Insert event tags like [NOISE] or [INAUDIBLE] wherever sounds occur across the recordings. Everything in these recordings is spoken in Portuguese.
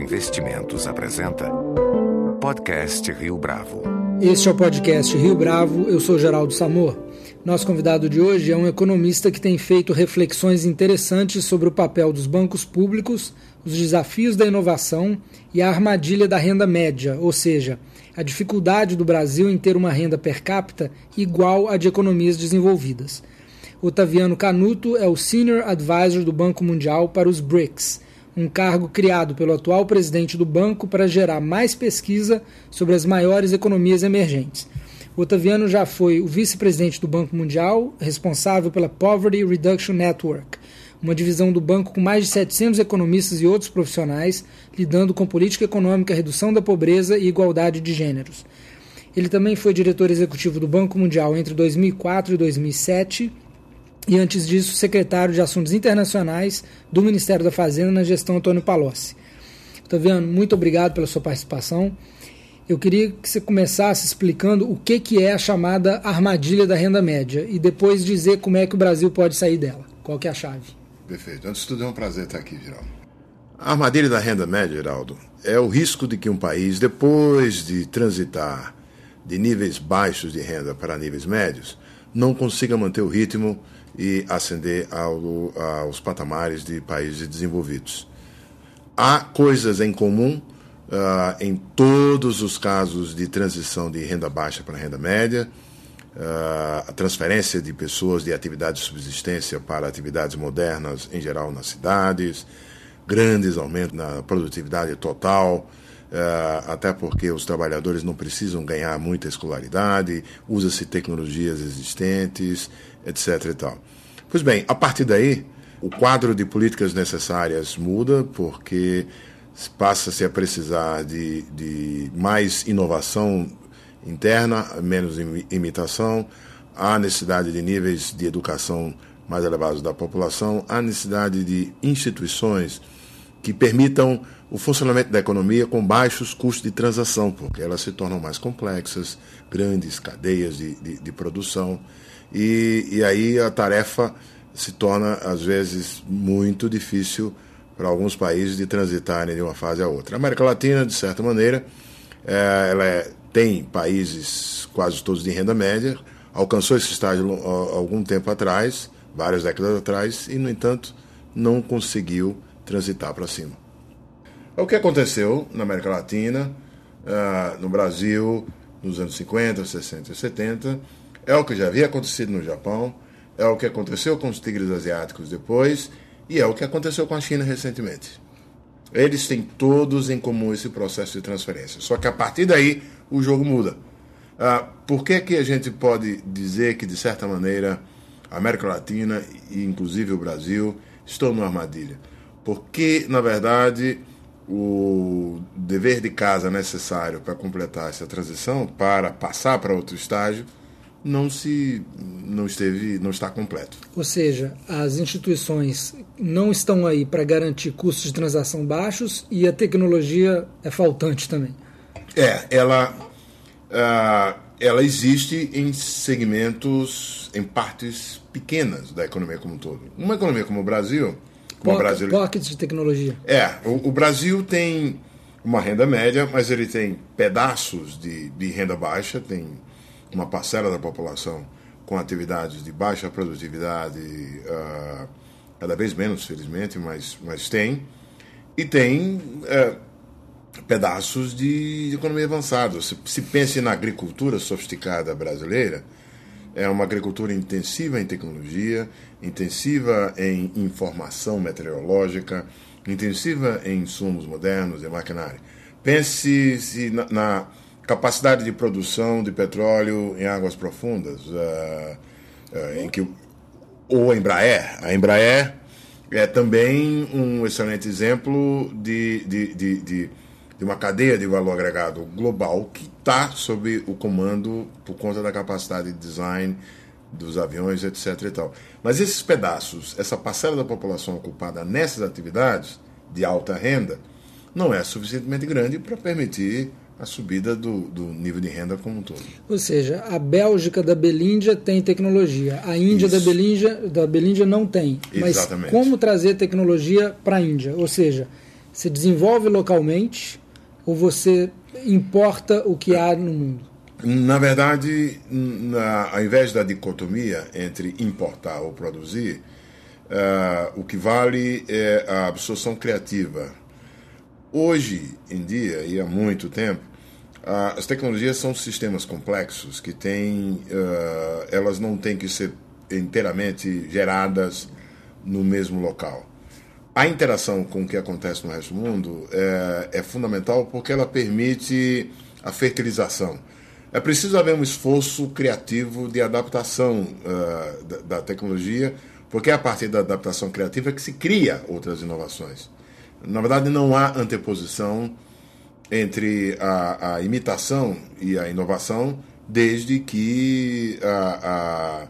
Investimentos apresenta Podcast Rio Bravo. Este é o podcast Rio Bravo, eu sou Geraldo Samor. Nosso convidado de hoje é um economista que tem feito reflexões interessantes sobre o papel dos bancos públicos, os desafios da inovação e a armadilha da renda média, ou seja, a dificuldade do Brasil em ter uma renda per capita igual à de economias desenvolvidas. Otaviano Canuto é o Senior Advisor do Banco Mundial para os BRICS, um cargo criado pelo atual presidente do banco para gerar mais pesquisa sobre as maiores economias emergentes. Otaviano já foi o vice-presidente do Banco Mundial, responsável pela Poverty Reduction Network, uma divisão do banco com mais de 700 economistas e outros profissionais lidando com política econômica, redução da pobreza e igualdade de gêneros. Ele também foi diretor executivo do Banco Mundial entre 2004 e 2007 e antes disso, secretário de Assuntos Internacionais do Ministério da Fazenda na gestão Antônio Palocci. Otaviano, muito obrigado pela sua participação. Eu queria que você começasse explicando o que, que é a chamada armadilha da renda média e depois dizer como é que o Brasil pode sair dela. Qual que é a chave? Perfeito. Antes de tudo, é um prazer estar aqui, Geraldo. A armadilha da renda média, Geraldo, é o risco de que um país, depois de transitar de níveis baixos de renda para níveis médios, não consiga manter o ritmo e ascender ao, aos patamares de países desenvolvidos. Há coisas em comum uh, em todos os casos de transição de renda baixa para renda média, uh, a transferência de pessoas de atividades de subsistência para atividades modernas, em geral nas cidades, grandes aumentos na produtividade total, Uh, até porque os trabalhadores não precisam ganhar muita escolaridade, usa-se tecnologias existentes, etc. E tal. Pois bem, a partir daí, o quadro de políticas necessárias muda, porque passa-se a precisar de, de mais inovação interna, menos imitação, há necessidade de níveis de educação mais elevados da população, há necessidade de instituições que permitam o funcionamento da economia com baixos custos de transação, porque elas se tornam mais complexas, grandes cadeias de, de, de produção, e, e aí a tarefa se torna, às vezes, muito difícil para alguns países de transitarem de uma fase a outra. A América Latina, de certa maneira, é, ela é, tem países quase todos de renda média, alcançou esse estágio algum tempo atrás, várias décadas atrás, e, no entanto, não conseguiu transitar para cima. O que aconteceu na América Latina, uh, no Brasil, nos anos 50, 60 e 70, é o que já havia acontecido no Japão, é o que aconteceu com os tigres asiáticos depois, e é o que aconteceu com a China recentemente. Eles têm todos em comum esse processo de transferência. Só que a partir daí o jogo muda. Ah, por que, que a gente pode dizer que, de certa maneira, a América Latina e inclusive o Brasil estão numa armadilha? Porque, na verdade, o dever de casa necessário para completar essa transição, para passar para outro estágio, não se não esteve não está completo. Ou seja, as instituições não estão aí para garantir custos de transação baixos e a tecnologia é faltante também. É, ela uh, ela existe em segmentos em partes pequenas da economia como um todo. Uma economia como o Brasil, como Poc Brasil, pockets de tecnologia. É, o, o Brasil tem uma renda média, mas ele tem pedaços de, de renda baixa, tem uma parcela da população com atividades de baixa produtividade, uh, cada vez menos, felizmente, mas, mas tem. E tem uh, pedaços de economia avançada. Se, se pense na agricultura sofisticada brasileira, é uma agricultura intensiva em tecnologia, intensiva em informação meteorológica, intensiva em insumos modernos e maquinário. Pense-se na, na capacidade de produção de petróleo em águas profundas, uh, uh, em que ou a Embraer. A Embraer é também um excelente exemplo de, de, de, de, de uma cadeia de valor agregado global que está sob o comando por conta da capacidade de design dos aviões, etc. E tal. Mas esses pedaços, essa parcela da população ocupada nessas atividades de alta renda, não é suficientemente grande para permitir a subida do, do, nível de renda como um todo. Ou seja, a Bélgica da Belíndia tem tecnologia, a Índia da Belíndia, da Belíndia não tem. Mas Exatamente. como trazer tecnologia para a Índia? Ou seja, Você desenvolve localmente ou você importa o que há no mundo? Na verdade, na, ao invés da dicotomia entre importar ou produzir, uh, o que vale é a absorção criativa. Hoje em dia, e há muito tempo, as tecnologias são sistemas complexos que têm, uh, elas não têm que ser inteiramente geradas no mesmo local. A interação com o que acontece no resto do mundo é, é fundamental porque ela permite a fertilização é preciso haver um esforço criativo de adaptação uh, da, da, tecnologia, porque é a partir da adaptação criativa que se cria outras inovações. Na verdade, não há anteposição entre a, a imitação e a inovação, desde que a, a,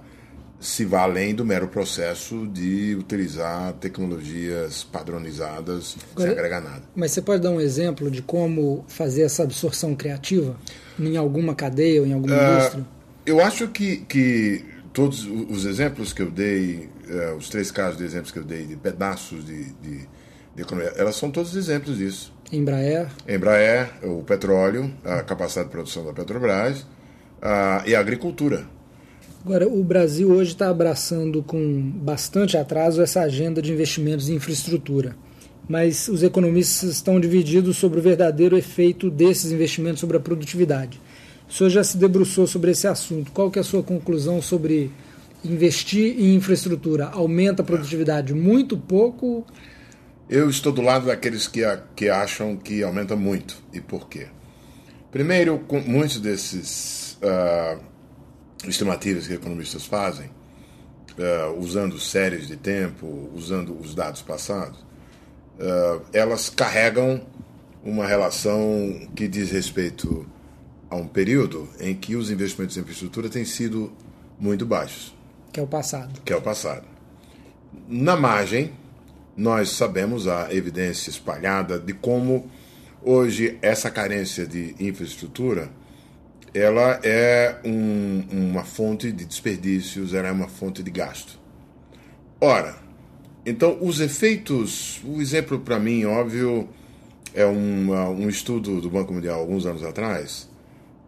se vá além do mero processo de utilizar tecnologias padronizadas Agora, sem agregar nada. Mas você pode dar um exemplo de como fazer essa absorção criativa? em alguma cadeia ou em alguma uh, indústria? Eu acho que, que todos os exemplos que eu dei, uh, os três casos de exemplos que eu dei de pedaços de, de, de economia, elas são todos exemplos disso. Embraer. Embraer, o petróleo, a capacidade de produção da Petrobras uh, e a agricultura. Agora, o Brasil hoje está abraçando com bastante atraso essa agenda de investimentos em infraestrutura mas os economistas estão divididos sobre o verdadeiro efeito desses investimentos sobre a produtividade. O senhor já se debruçou sobre esse assunto. Qual que é a sua conclusão sobre investir em infraestrutura? Aumenta a produtividade muito pouco? Eu estou do lado daqueles que, que acham que aumenta muito. E por quê? Primeiro, com muitos desses uh, estimativas que economistas fazem, uh, usando séries de tempo, usando os dados passados, uh, elas carregam uma relação que diz respeito a um período em que os investimentos em infraestrutura têm sido muito baixos. Que é o passado. Que é o passado. Na margem, nós sabemos a evidência espalhada de como hoje essa carência de infraestrutura ela é um, uma fonte de desperdícios, ela é uma fonte de gasto. Ora, então, os efeitos, o exemplo para mim, óbvio, é um, um estudo do Banco Mundial alguns anos atrás,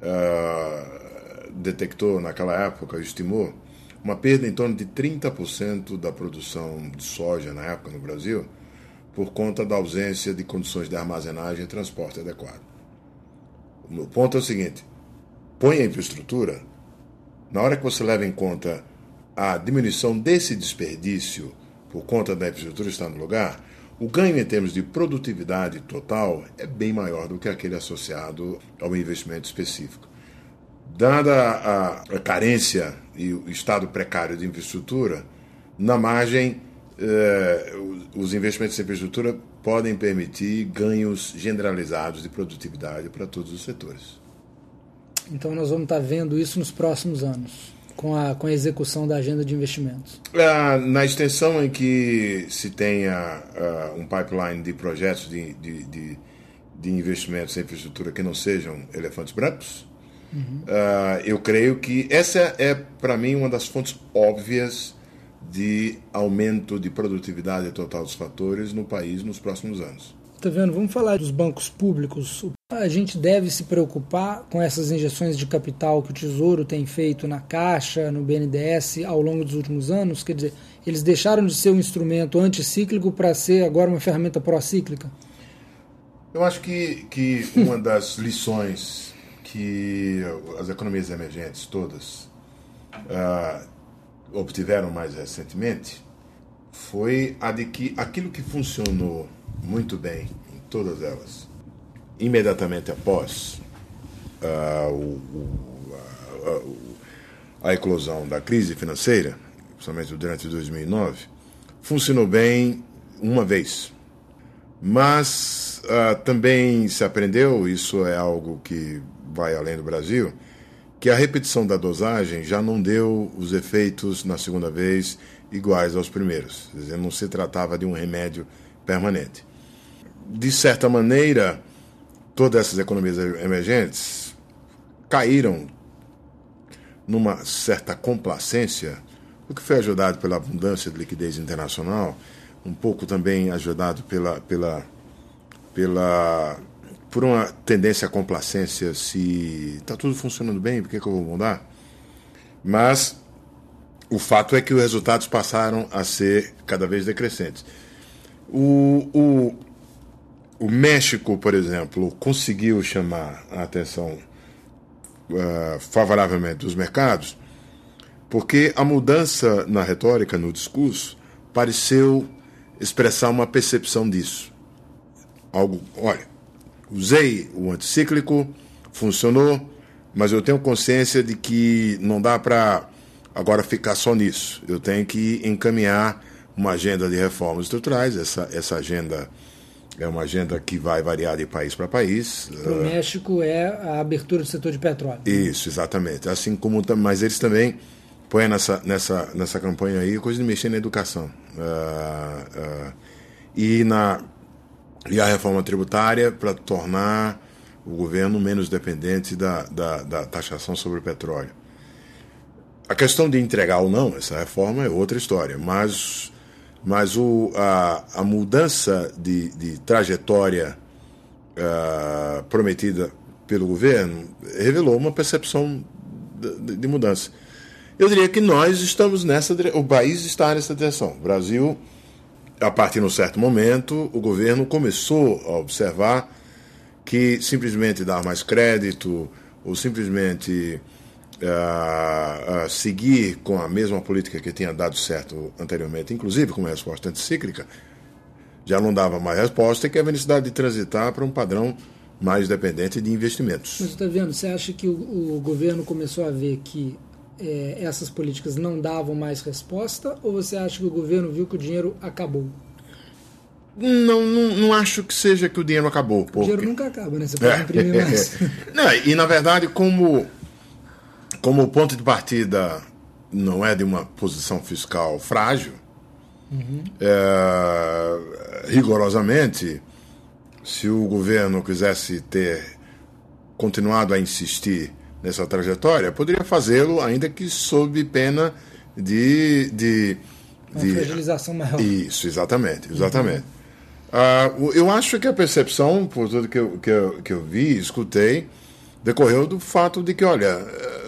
uh, detectou naquela época, estimou, uma perda em torno de 30% da produção de soja na época no Brasil, por conta da ausência de condições de armazenagem e transporte adequado. O ponto é o seguinte: põe a infraestrutura, na hora que você leva em conta a diminuição desse desperdício por conta da infraestrutura estar no lugar, o ganho em termos de produtividade total é bem maior do que aquele associado ao investimento específico. Dada a, a carência e o estado precário de infraestrutura, na margem, eh, os investimentos em infraestrutura podem permitir ganhos generalizados de produtividade para todos os setores. Então, nós vamos estar vendo isso nos próximos anos com a, com a execução da agenda de investimentos? É, na extensão em que se tenha uh, um pipeline de projetos de, de, de, de, investimentos em infraestrutura que não sejam elefantes brancos, uhum. uh, eu creio que essa é, para mim, uma das fontes óbvias de aumento de produtividade total dos fatores no país nos próximos anos. Tá vendo? Vamos falar dos bancos públicos. A gente deve se preocupar com essas injeções de capital que o Tesouro tem feito na Caixa, no BNDES ao longo dos últimos anos? Quer dizer, eles deixaram de ser um instrumento anticíclico para ser agora uma ferramenta procíclica? Eu acho que, que uma das lições que as economias emergentes todas uh, obtiveram mais recentemente foi a de que aquilo que funcionou muito bem em todas elas. Imediatamente após uh, o, a, a, eclosão da crise financeira, principalmente durante 2009, funcionou bem uma vez. Mas uh, também se aprendeu, isso é algo que vai além do Brasil, que a repetição da dosagem já não deu os efeitos na segunda vez iguais aos primeiros. Quer dizer, não se tratava de um remédio permanente de certa maneira, todas essas economias emergentes caíram numa certa complacência, o que foi ajudado pela abundância de liquidez internacional, um pouco também ajudado pela, pela pela por uma tendência à complacência, se está tudo funcionando bem, por que, que eu vou mudar? Mas o fato é que os resultados passaram a ser cada vez decrescentes. O, o, o México, por exemplo, conseguiu chamar a atenção uh, favoravelmente dos mercados, porque a mudança na retórica, no discurso, pareceu expressar uma percepção disso. Algo, olha, usei o anticíclico, funcionou, mas eu tenho consciência de que não dá para agora ficar só nisso. Eu tenho que encaminhar uma agenda de reformas estruturais, essa, essa agenda é uma agenda que vai variar de país para país. Para o uh, México é a abertura do setor de petróleo. Isso, exatamente. Assim como, mas eles também põem nessa, nessa, nessa campanha aí coisa de mexer na educação. Uh, uh, e, na, e a reforma tributária para tornar o governo menos dependente da, da, da taxação sobre o petróleo. A questão de entregar ou não essa reforma é outra história, mas mas o, a, a mudança de, de trajetória uh, prometida pelo governo revelou uma percepção de, de, mudança. Eu diria que nós estamos nessa o país está nessa direção. O Brasil, a partir de um certo momento, o governo começou a observar que simplesmente dar mais crédito ou simplesmente uh, uh, seguir com a mesma política que tinha dado certo anteriormente, inclusive com uma resposta anticíclica, já não dava mais resposta e que havia necessidade de transitar para um padrão mais dependente de investimentos. Mas está vendo, você acha que o, o, governo começou a ver que é, essas políticas não davam mais resposta ou você acha que o governo viu que o dinheiro acabou? Não, não, não acho que seja que o dinheiro acabou. Porque... O dinheiro nunca acaba, né? Você pode é, imprimir mais. [LAUGHS] não, e na verdade, como como o ponto de partida não é de uma posição fiscal frágil, uhum. é, rigorosamente, se o governo quisesse ter continuado a insistir nessa trajetória, poderia fazê-lo, ainda que sob pena de. de, de uma fragilização maior. Isso, exatamente, exatamente. Uhum. Uh, eu acho que a percepção, por tudo que eu, que eu, que eu vi, escutei, decorreu do fato de que, olha,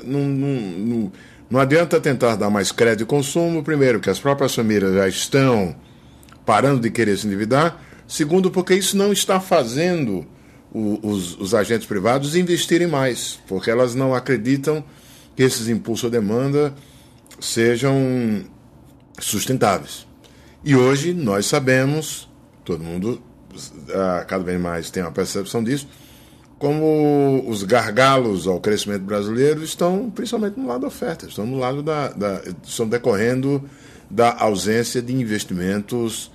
não, não, não, não adianta tentar dar mais crédito de consumo, primeiro, que as próprias famílias já estão parando de querer se endividar, segundo, porque isso não está fazendo os, os agentes privados investirem mais, porque elas não acreditam que esses impulsos à demanda sejam sustentáveis. E hoje nós sabemos, todo mundo ah, cada vez mais tem uma percepção disso, como os gargalos ao crescimento brasileiro estão principalmente no lado da oferta, estão no lado da, da estão decorrendo da ausência de investimentos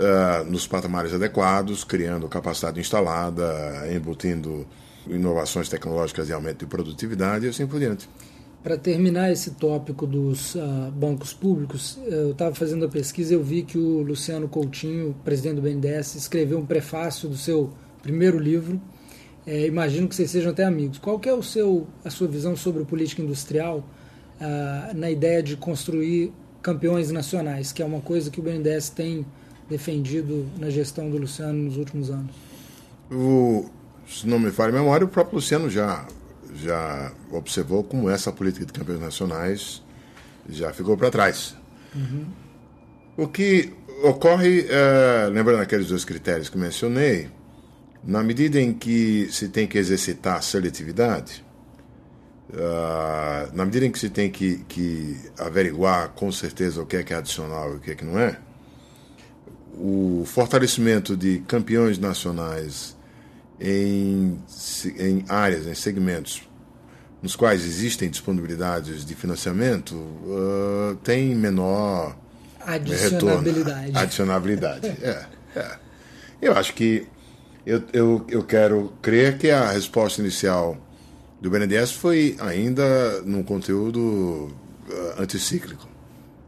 uh, nos patamares adequados, criando capacidade instalada, embutindo inovações tecnológicas e aumento de produtividade e assim por diante. Para terminar esse tópico dos uh, bancos públicos, eu estava fazendo a pesquisa e eu vi que o Luciano Coutinho, presidente do BNDES, escreveu um prefácio do seu primeiro livro, é, imagino que vocês sejam até amigos. Qual é o seu, a sua visão sobre política industrial ah, na ideia de construir campeões nacionais, que é uma coisa que o BNDES tem defendido na gestão do Luciano nos últimos anos? O, se não me falha a memória, o próprio Luciano já, já observou como essa política de campeões nacionais já ficou para trás. Uhum. O que ocorre, é, lembrando aqueles dois critérios que mencionei, na medida em que se tem que exercitar a seletividade, uh, na medida em que se tem que, que averiguar com certeza o que é que é adicional e o que é que não é, o fortalecimento de campeões nacionais em, em áreas, em segmentos nos quais existem disponibilidades de financiamento, uh, tem menor adicionabilidade. Retorno. Adicionabilidade, é, é. Eu acho que eu, eu, eu quero crer que a resposta inicial do BNDES foi ainda num conteúdo uh, anticíclico.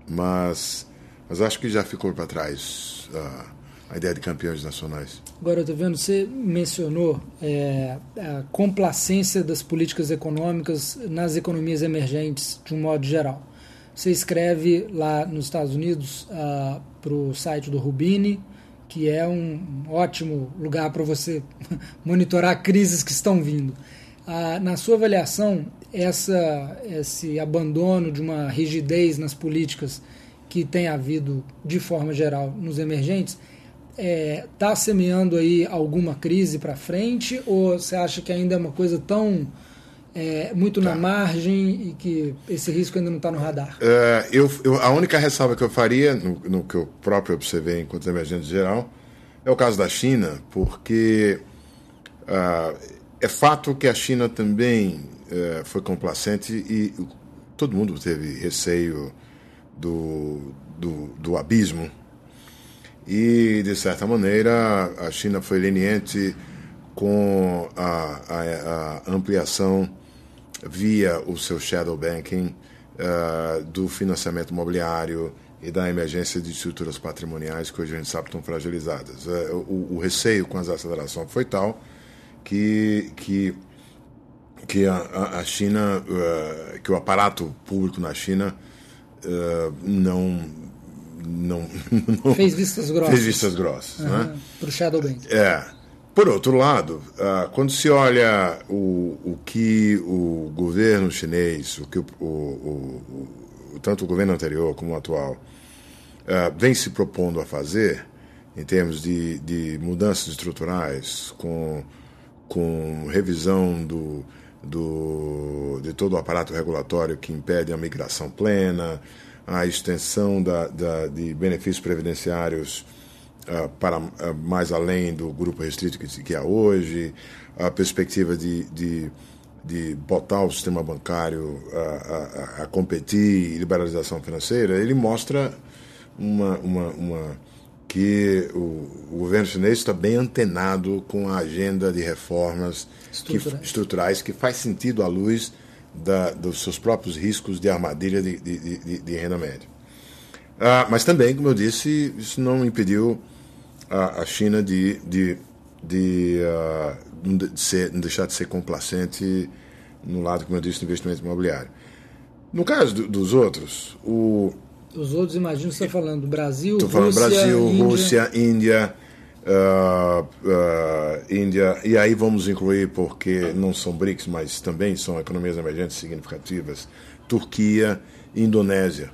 Mas, mas acho que já ficou para trás uh, a ideia de campeões nacionais. Agora, eu estou vendo, você mencionou é, a complacência das políticas econômicas nas economias emergentes de um modo geral. Você escreve lá nos Estados Unidos uh, para o site do Rubini que é um ótimo lugar para você [LAUGHS] monitorar crises que estão vindo. Ah, na sua avaliação, essa, esse abandono de uma rigidez nas políticas que tem havido de forma geral nos emergentes está é, tá semeando aí alguma crise para frente ou você acha que ainda é uma coisa tão é, muito tá. na margem e que esse risco ainda não está no radar? É, eu, eu, a única ressalva que eu faria, no, no, que eu próprio observei enquanto emergente geral, é o caso da China, porque uh, é fato que a China também uh, foi complacente e todo mundo teve receio do, do, do abismo. E, de certa maneira, a China foi leniente com a, a, a ampliação via o seu shadow banking uh, do financiamento imobiliário e da emergência de estruturas patrimoniais que hoje a gente sabe estão fragilizadas. Uh, o, o, receio com as acelerações foi tal que, que, que a, a China, uh, que o aparato público na China não, não, não, Fez vistas grossas. Fez vistas grossas. Uhum, né? Para o shadow. É. Por outro lado, uh, quando se olha o, o que o governo chinês, o que o, o, o tanto o governo anterior como o atual, uh, vem se propondo a fazer, em termos de, de mudanças estruturais, com, com revisão do, do, de todo o aparato regulatório que impede a migração plena, a extensão da, da de benefícios previdenciários uh, para uh, mais além do grupo restrito que, que há hoje, a perspectiva de, de, de botar o sistema bancário a, a, a competir, liberalização financeira, ele mostra uma, uma, uma que o, o, governo chinês está bem antenado com a agenda de reformas estruturais que, estruturais, que faz sentido à luz da, dos seus próprios riscos de armadilha de, de, de, de renda média. Ah, mas também, como eu disse, isso não impediu a, a China de, de, de, uh, de, ser, de deixar de ser complacente no lado, como eu disse, do investimento imobiliário. No caso do, dos outros, o. Os outros, imagino que você está falando Brasil, Estou falando Rússia, Brasil, Índia. Rússia, Índia, uh, uh, Índia, e aí vamos incluir, porque não são BRICS, mas também são economias emergentes significativas, Turquia, Indonésia.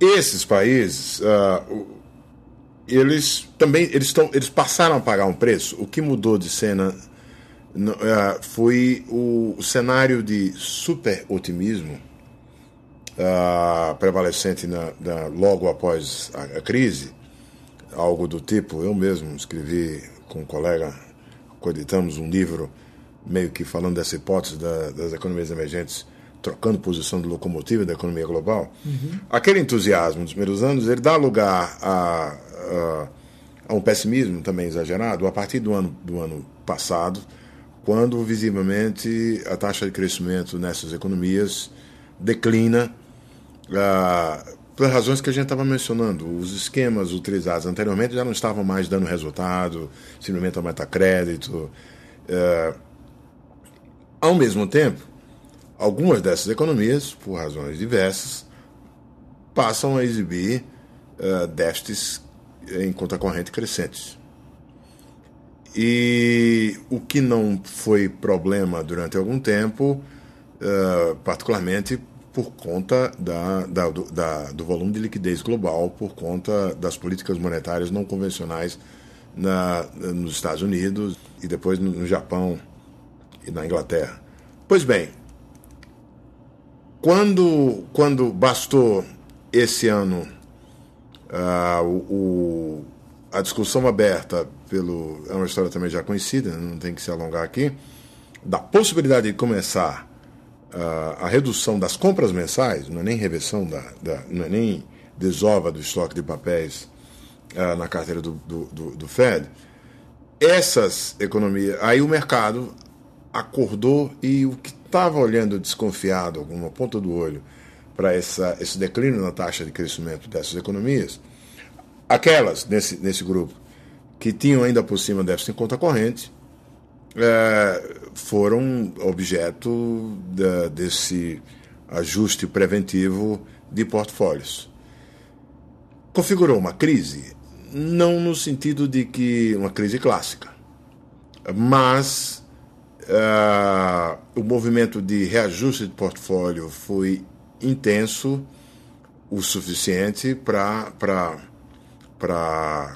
Esses países, uh, eles também eles, tão, eles passaram a pagar um preço. O que mudou de cena foi o, cenário de super otimismo uh, prevalecente na, na, logo após a, a, crise. Algo do tipo, eu mesmo escrevi com um colega, coeditamos um livro meio que falando dessa hipótese da, das economias emergentes trocando posição de locomotiva da economia global, uhum. aquele entusiasmo dos primeiros anos ele dá lugar a, a, a, um pessimismo também exagerado a partir do ano, do ano passado, quando visivelmente a taxa de crescimento nessas economias declina uh, por razões que a gente estava mencionando. Os esquemas utilizados anteriormente já não estavam mais dando resultado, simplesmente aumentar crédito. Uh, ao mesmo tempo, Algumas dessas economias, por razões diversas, passam a exibir uh, déficits em conta corrente crescentes. E o que não foi problema durante algum tempo, uh, particularmente por conta da, da, do, da, do volume de liquidez global, por conta das políticas monetárias não convencionais na, nos Estados Unidos e depois no Japão e na Inglaterra. Pois bem, quando, quando bastou esse ano uh, o, a discussão aberta pelo. É uma história também já conhecida, não tem que se alongar aqui, da possibilidade de começar a redução das compras mensais, não é nem reversão, da, da não é nem desova do estoque de papéis uh, na carteira do, do, do, do Fed, essas economias. Aí o mercado acordou e o que estava olhando desconfiado, alguma ponta do olho, para esse declínio na taxa de crescimento dessas economias, aquelas nesse, nesse grupo que tinham ainda por cima déficit em conta corrente foram objeto da, desse ajuste preventivo de portfólios. Configurou uma crise? não no sentido de que uma crise clássica, mas uh, o movimento de reajuste de portfólio foi intenso o suficiente para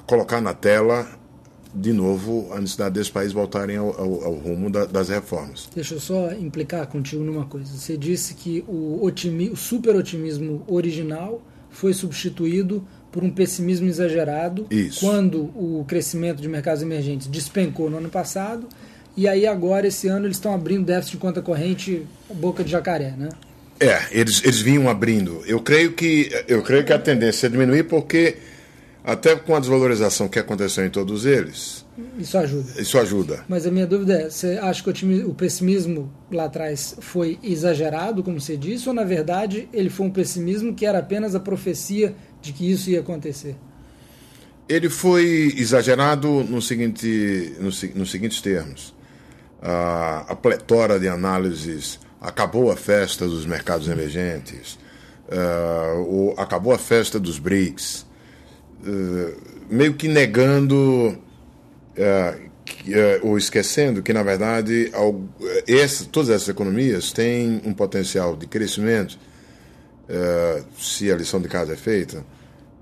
colocar na tela de novo a necessidade desses países voltarem ao, ao, ao rumo da, das reformas. Deixa eu só implicar contigo numa coisa. Você disse que o, otimi, o super otimismo original foi substituído por um pessimismo exagerado Isso. quando o crescimento de mercados emergentes despencou no ano passado e aí agora esse ano eles estão abrindo déficit de conta corrente boca de jacaré, né? É, eles, eles vinham abrindo. Eu creio que eu creio que a tendência é diminuir porque até com a desvalorização que aconteceu em todos eles. Isso ajuda. Isso ajuda. Mas a minha dúvida é: você acha que o, pessimismo lá atrás foi exagerado, como você disse, ou na verdade ele foi um pessimismo que era apenas a profecia de que isso ia acontecer? Ele foi exagerado no seguinte, no, nos seguintes termos. A, a pletora de análises acabou a festa dos mercados emergentes, uh, acabou a festa dos BRICS, meio que negando uh, ou esquecendo que, na verdade, essa, todas essas economias têm um potencial de crescimento, se a lição de casa é feita,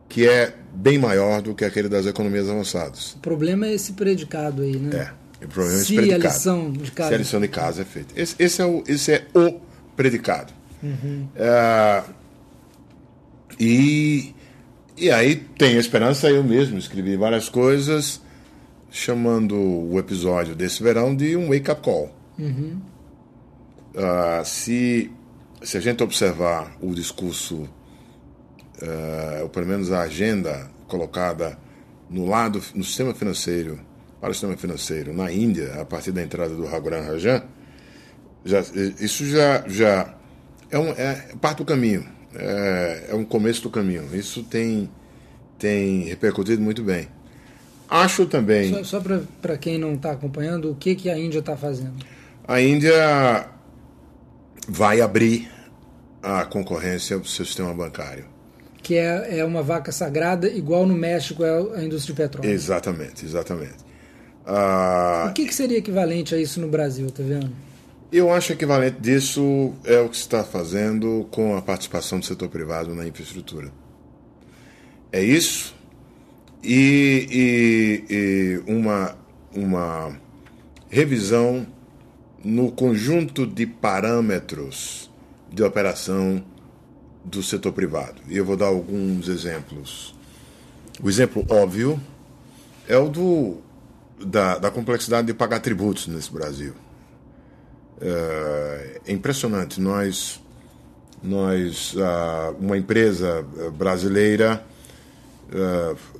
que é bem maior do que aquele das economias avançadas. O problema é esse predicado aí, né? É. O problema se é esse a lição de casa. Se a lição de casa é feita. Esse, esse, é, o, esse é o predicado. Uhum. É, e, e aí tem a esperança, eu mesmo escrevi várias coisas, chamando o episódio desse verão de um wake-up call. Uhum. Uh, se, se a gente observar o discurso, uh, ou pelo menos a agenda colocada no lado, no sistema financeiro para o sistema financeiro na Índia, a partir da entrada do Raghuram Rajan, já, isso já, já é, um, é parte do caminho, é, é um começo do caminho. Isso tem, tem repercutido muito bem. Acho também. Só, só para quem não está acompanhando, o que, que a Índia está fazendo? A Índia vai abrir a concorrência do seu sistema bancário. Que é, é uma vaca sagrada, igual no México é a indústria de petróleo. Exatamente, exatamente. Ah, o que, que, seria equivalente a isso no Brasil, tá vendo? Eu acho equivalente disso é o que se está fazendo com a participação do setor privado na infraestrutura. É isso e, e, e uma, uma revisão no conjunto de parâmetros de operação do setor privado. E eu vou dar alguns exemplos. O exemplo óbvio é o do da, da complexidade de pagar tributos nesse Brasil. É, é impressionante. Nós, nós uma empresa brasileira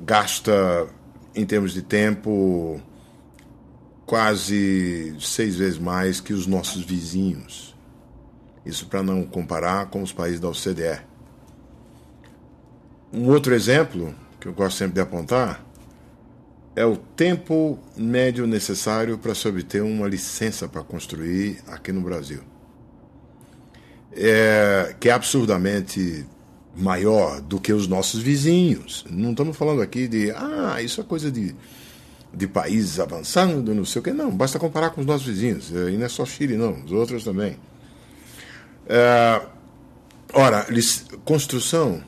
gasta, em termos de tempo, quase seis vezes mais que os nossos vizinhos. Isso para não comparar com os países da OCDE. Um outro exemplo que eu gosto sempre de apontar é o tempo médio necessário para se obter uma licença para construir aqui no Brasil. É, que é absurdamente maior do que os nossos vizinhos. Não estamos falando aqui de, ah, isso é coisa de, de países avançando, não sei o quê. Não, basta comparar com os nossos vizinhos. E não é só Chile, não, os outros também. É, ora, construção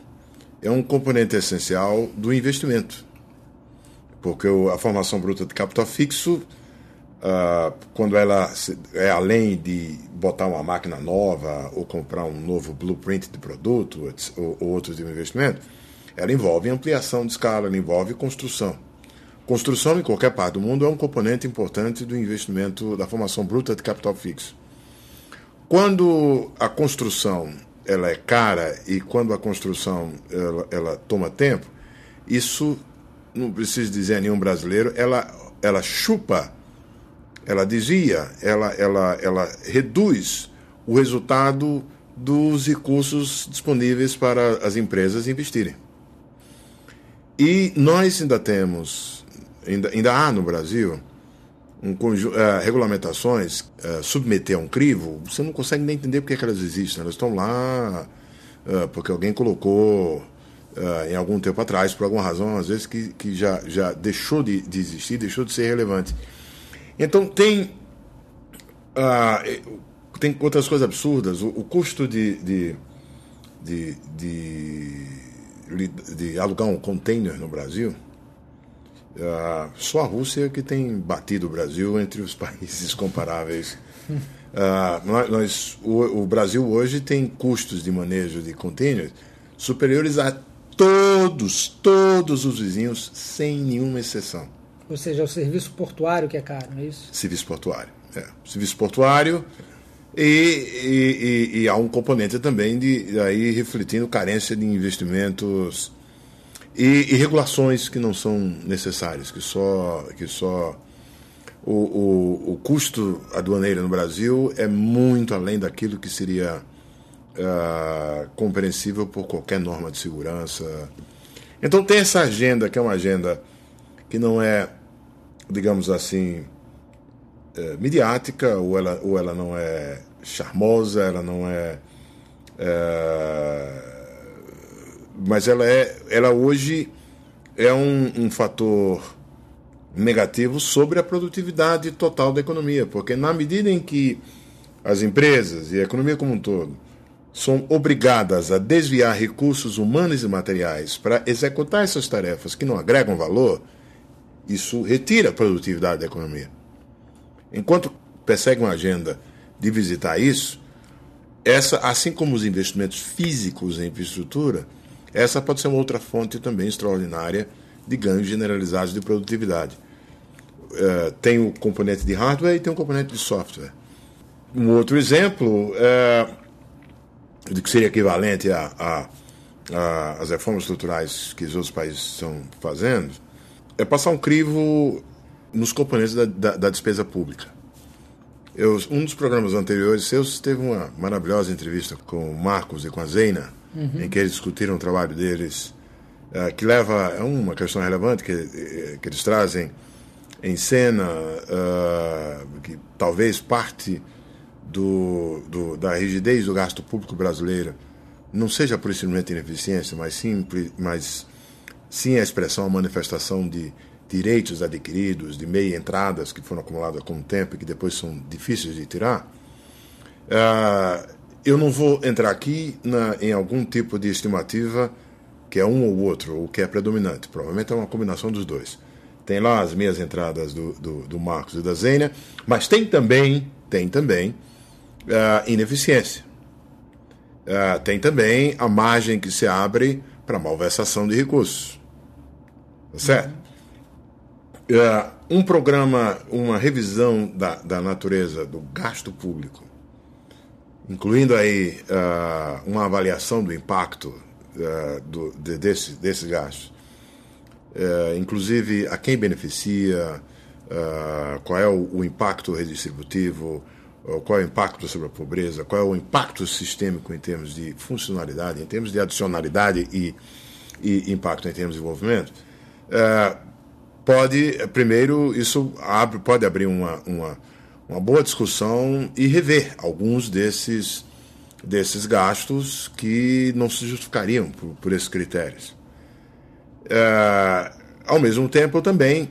é um componente essencial do investimento porque a formação bruta de capital fixo, uh, quando ela é além de botar uma máquina nova ou comprar um novo blueprint de produto ou, ou outro de investimento, ela envolve ampliação de escala, ela envolve construção. Construção em qualquer parte do mundo é um componente importante do investimento da formação bruta de capital fixo. Quando a construção ela é cara e quando a construção ela, ela toma tempo, isso não preciso dizer a nenhum brasileiro, ela, ela chupa, ela desvia, ela, ela, ela reduz o resultado dos recursos disponíveis para as empresas investirem. E nós ainda temos, ainda, ainda há no Brasil, um conjunto, uh, regulamentações, uh, submeter a um crivo, você não consegue nem entender porque é que elas existem. Elas estão lá uh, porque alguém colocou uh, em algum tempo atrás, por alguma razão, às vezes, que, que já, já deixou de, de existir, deixou de ser relevante. Então, tem, uh, tem outras coisas absurdas. O, o custo de, de, de, de, de alugar um container no Brasil. Uh, só a Rússia que tem batido o Brasil entre os [LAUGHS] países comparáveis. Uh, nós, o, o, Brasil hoje tem custos de manejo de containers superiores a todos, todos os vizinhos, sem nenhuma exceção. Ou seja, é o serviço portuário que é caro, não é isso? Serviço portuário. É. Serviço portuário e, e, e, e, há um componente também de aí refletindo carência de investimentos e, regulações que não são necessárias, que só que só o, o, o custo aduaneiro no Brasil é muito além daquilo que seria uh, compreensível por qualquer norma de segurança. Então tem essa agenda, que é uma agenda que não é, digamos assim, é, midiática, ou ela, ou ela não é charmosa, ela não é, é mas ela é, ela hoje é um, um fator negativo sobre a produtividade total da economia, porque na medida em que as empresas e a economia como um todo são obrigadas a desviar recursos humanos e materiais para executar essas tarefas que não agregam valor, isso retira a produtividade da economia. Enquanto persegue uma agenda de visitar isso, essa, assim como os investimentos físicos em infraestrutura, essa pode ser uma outra fonte também extraordinária de ganhos generalizados de produtividade. Uh, tem o componente de hardware e tem o componente de software. Um outro exemplo uh, de que seria equivalente a, a, a, as reformas estruturais que os outros países estão fazendo, é passar um crivo nos componentes da, da, da despesa pública. Eu, um dos programas anteriores seus teve uma maravilhosa entrevista com o Marcos e com a Zeina, uhum. em que eles discutiram o trabalho deles, uh, que leva a uma questão relevante que, eh, que eles trazem em cena, uh, que talvez parte do, do, da rigidez do gasto público brasileiro não seja por instrumento de ineficiência, mas sim, mas sim a expressão, a manifestação de direitos adquiridos, de meia entradas que foram acumuladas com o tempo e que depois são difíceis de tirar. Uh, eu não vou entrar aqui na, em algum tipo de estimativa que é um ou outro, ou que é predominante. Provavelmente é uma combinação dos dois. Tem lá as meias entradas do, do, do Marcos e da Zênia, mas tem também, tem também uh, ineficiência. Uh, tem também a margem que se abre para malversação de recursos. Tá certo? Uh, um programa, uma revisão da, da natureza do gasto público, incluindo aí uma avaliação do impacto do, de, desse, desses gastos, inclusive a quem beneficia, qual é o, o impacto redistributivo, qual é o impacto sobre a pobreza, qual é o impacto sistêmico em termos de funcionalidade, em termos de adicionalidade e, e impacto em termos de desenvolvimento, é, pode, primeiro, isso abre, pode abrir uma, uma, uma boa discussão e rever alguns desses, desses gastos que não se justificariam por, por esses critérios. É, ao mesmo tempo, também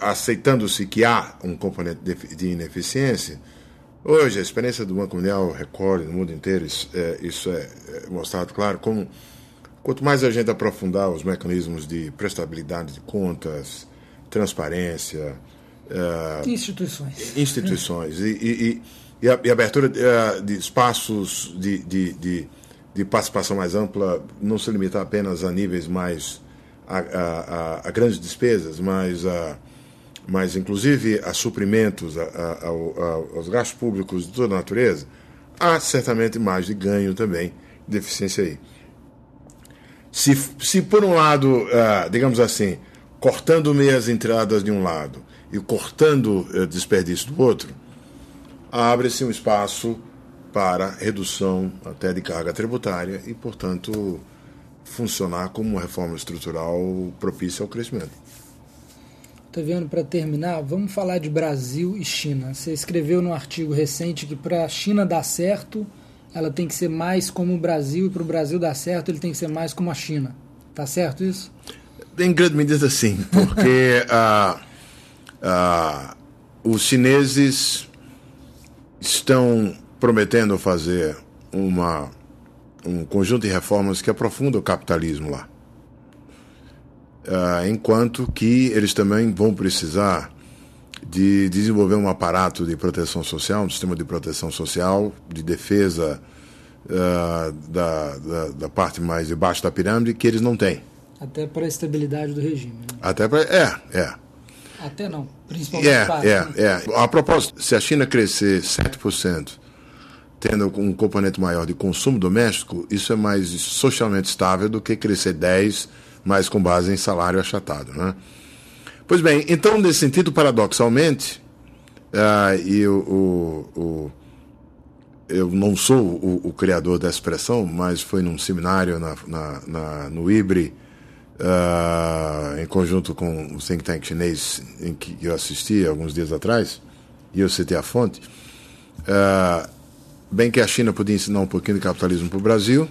aceitando-se que há um componente de ineficiência, hoje a experiência do Banco Mundial recorre no mundo inteiro, isso é, isso é, é mostrado claro, como quanto mais a gente aprofundar os mecanismos de prestabilidade de contas, transparência, uh, instituições, instituições e, e, e, a, e a abertura de, uh, de espaços de, de, de, de participação mais ampla, não se limitar apenas a níveis mais a, a, a grandes despesas, mas, a, mas inclusive a suprimentos, aos gastos públicos de toda natureza, há certamente mais de ganho também de eficiência aí. Se, se por um lado, uh, digamos assim, cortando meias entradas de um lado e cortando uh, desperdício do outro, abre-se um espaço para redução até de carga tributária e, portanto, funcionar como uma reforma estrutural propícia ao crescimento. Estou vendo para terminar, vamos falar de Brasil e China. Você escreveu num artigo recente que para a China dar certo, ela tem que ser mais como o Brasil e para o Brasil dar certo ele tem que ser mais como a China. Tá certo isso? Em grande medida sim, porque [LAUGHS] uh, uh, os chineses estão prometendo fazer uma, um conjunto de reformas que aprofunda o capitalismo lá. Uh, enquanto que eles também vão precisar de desenvolver um aparato de proteção social, um sistema de proteção social, de defesa uh, da, da, da, parte mais de baixo da pirâmide, que eles não têm. Até para a estabilidade do regime. Né? Até para. É, é. Até não, principalmente é, para. É, é. A propósito, se a China crescer 7%, tendo um componente maior de consumo doméstico, isso é mais socialmente estável do que crescer 10%, mas com base em salário achatado. Né? Pois bem, então, nesse sentido, paradoxalmente, uh, e o, o, o, eu não sou o, o, criador da expressão, mas foi num seminário na, na, na no IBRE, uh, em conjunto com o think tank chinês em que eu assisti alguns dias atrás, e eu citei a fonte, uh, bem que a China podia ensinar um pouquinho de capitalismo para o Brasil,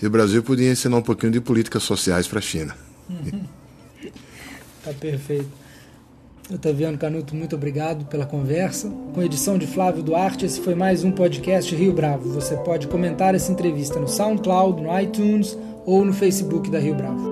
e o Brasil podia ensinar um pouquinho de políticas sociais para a China. Uhum. Tá perfeito. Otaviano Canuto, muito obrigado pela conversa. Com edição de Flávio Duarte, esse foi mais um podcast Rio Bravo. Você pode comentar essa entrevista no SoundCloud, no iTunes ou no Facebook da Rio Bravo.